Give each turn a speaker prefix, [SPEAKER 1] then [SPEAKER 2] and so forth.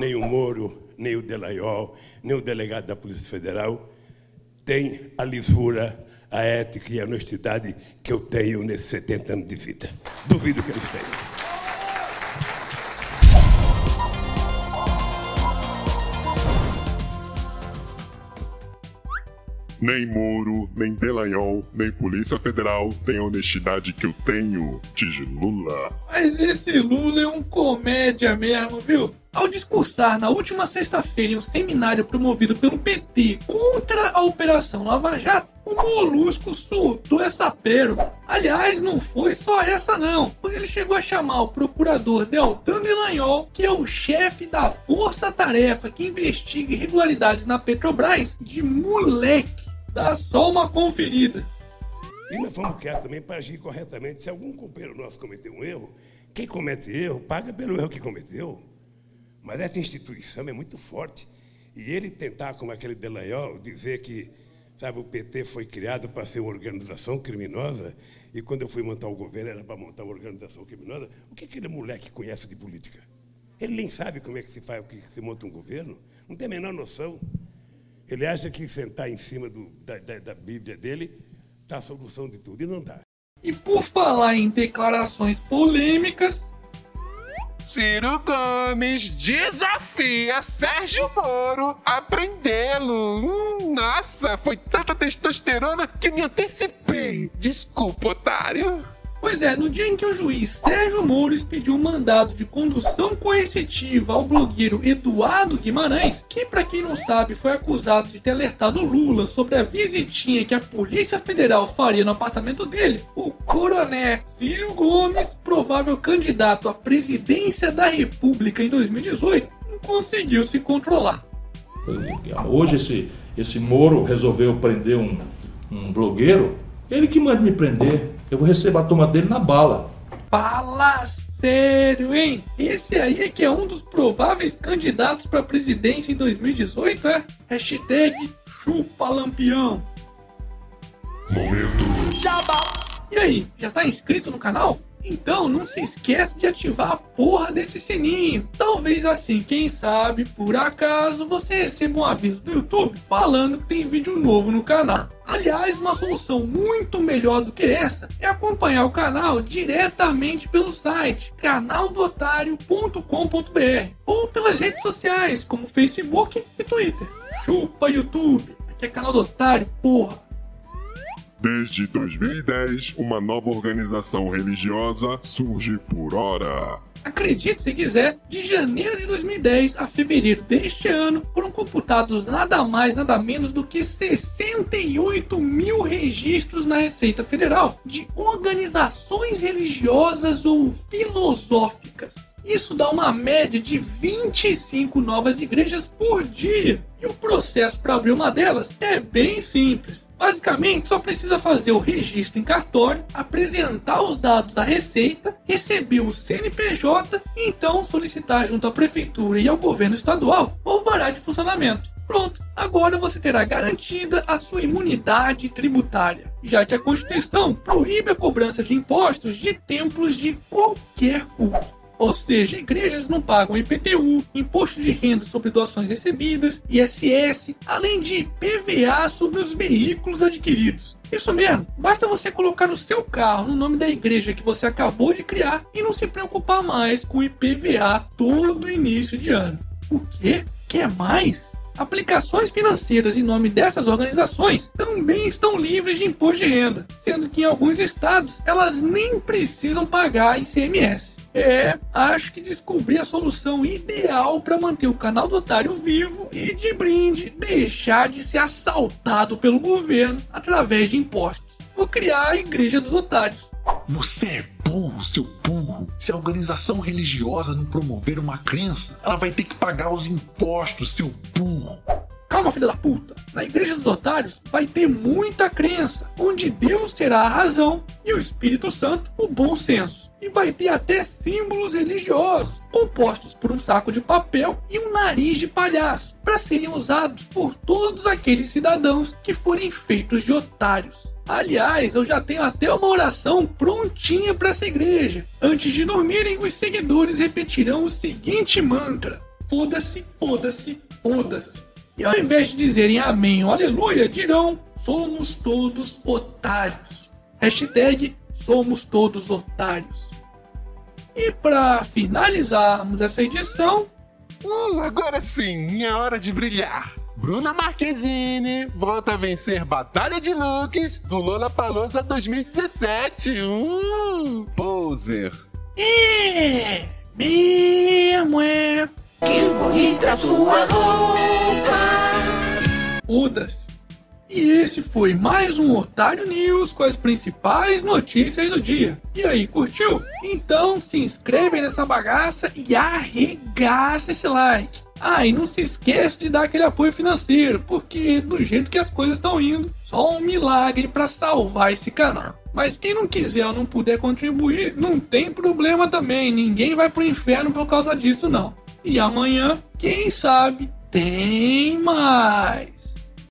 [SPEAKER 1] nem o Moro, nem o Delayol, nem o delegado da Polícia Federal têm a lisura, a ética e a honestidade que eu tenho nesses 70 anos de vida. Duvido que eles tenham.
[SPEAKER 2] Nem Moro, nem Delanhol, nem Polícia Federal tem a honestidade que eu tenho, diz Lula.
[SPEAKER 3] Mas esse Lula é um comédia mesmo, viu? Ao discursar na última sexta-feira em um seminário promovido pelo PT contra a Operação Lava Jato, o Molusco soltou essa pérola. Aliás, não foi só essa não, pois ele chegou a chamar o procurador Deltan Delanhol, que é o chefe da força-tarefa que investiga irregularidades na Petrobras, de moleque. Dá só uma conferida.
[SPEAKER 1] E nós vamos querer também para agir corretamente. Se algum companheiro nosso cometeu um erro, quem comete erro paga pelo erro que cometeu. Mas essa instituição é muito forte. E ele tentar, como aquele Delanhol, dizer que sabe, o PT foi criado para ser uma organização criminosa e quando eu fui montar o governo era para montar uma organização criminosa, o que aquele moleque conhece de política? Ele nem sabe como é que se faz, que se monta um governo, não tem a menor noção. Ele acha que sentar em cima do, da, da, da Bíblia dele está a solução de tudo, e não está.
[SPEAKER 3] E por falar em declarações polêmicas,
[SPEAKER 4] Ciro Gomes desafia Sérgio Moro a prendê-lo. Hum, nossa, foi tanta testosterona que me antecipei. Desculpa, otário.
[SPEAKER 3] Pois é, no dia em que o juiz Sérgio Moro expediu um mandado de condução coercitiva ao blogueiro Eduardo Guimarães, que para quem não sabe foi acusado de ter alertado Lula sobre a visitinha que a Polícia Federal faria no apartamento dele, o coronel Ciro Gomes, provável candidato à presidência da República em 2018, não conseguiu se controlar.
[SPEAKER 5] Hoje esse, esse Moro resolveu prender um, um blogueiro, ele que manda me prender. Eu vou receber a toma dele na bala.
[SPEAKER 3] Fala sério, hein? Esse aí é que é um dos prováveis candidatos para presidência em 2018, é? Hashtag chupa lampião.
[SPEAKER 2] Momento.
[SPEAKER 3] Jabá. E aí, já tá inscrito no canal? Então não se esquece de ativar a porra desse sininho. Talvez assim, quem sabe, por acaso, você receba um aviso do YouTube falando que tem vídeo novo no canal. Aliás, uma solução muito melhor do que essa é acompanhar o canal diretamente pelo site canaldotário.com.br ou pelas redes sociais como Facebook e Twitter. Chupa YouTube, aqui é canal do Otário, porra.
[SPEAKER 2] Desde 2010, uma nova organização religiosa surge por hora.
[SPEAKER 3] Acredite se quiser, de janeiro de 2010 a fevereiro deste ano foram computados nada mais, nada menos do que 68 mil registros na Receita Federal de organizações religiosas ou filosóficas. Isso dá uma média de 25 novas igrejas por dia. E o processo para abrir uma delas é bem simples. Basicamente, só precisa fazer o registro em cartório, apresentar os dados à Receita, receber o CNPJ e então solicitar junto à Prefeitura e ao governo estadual o alvará de funcionamento. Pronto, agora você terá garantida a sua imunidade tributária, já que a Constituição proíbe a cobrança de impostos de templos de qualquer culto. Ou seja, igrejas não pagam IPTU, imposto de renda sobre doações recebidas, ISS, além de PVA sobre os veículos adquiridos. Isso mesmo, basta você colocar no seu carro no nome da igreja que você acabou de criar e não se preocupar mais com IPVA todo início de ano. O quê? Quer mais? Aplicações financeiras em nome dessas organizações também estão livres de imposto de renda, sendo que em alguns estados elas nem precisam pagar ICMS. É, acho que descobri a solução ideal para manter o canal do Otário vivo e, de brinde, deixar de ser assaltado pelo governo através de impostos. Vou criar a Igreja dos Otários.
[SPEAKER 6] Você é burro, seu burro. Se a organização religiosa não promover uma crença, ela vai ter que pagar os impostos, seu burro.
[SPEAKER 3] Calma, filha da puta. Na Igreja dos Otários vai ter muita crença, onde Deus será a razão e o Espírito Santo o bom senso. E vai ter até símbolos religiosos, compostos por um saco de papel e um nariz de palhaço, para serem usados por todos aqueles cidadãos que forem feitos de otários. Aliás, eu já tenho até uma oração prontinha para essa igreja. Antes de dormirem, os seguidores repetirão o seguinte mantra: foda-se, foda-se, foda-se. E ao invés de dizerem amém ou aleluia, dirão somos todos otários. Hashtag somos todos otários. E para finalizarmos essa edição,
[SPEAKER 4] Uh, agora sim, é hora de brilhar. Bruna Marquezine volta a vencer Batalha de Looks do Lola Palosa 2017. Uh, poser.
[SPEAKER 3] é mesmo é
[SPEAKER 7] Que bonita sua roupa.
[SPEAKER 3] Foda-se. E esse foi mais um Otário News com as principais notícias do dia. E aí, curtiu? Então se inscreve nessa bagaça e arregaça esse like. Ah, e não se esquece de dar aquele apoio financeiro, porque do jeito que as coisas estão indo, só um milagre para salvar esse canal. Mas quem não quiser ou não puder contribuir, não tem problema também. Ninguém vai pro inferno por causa disso, não. E amanhã, quem sabe, tem mais.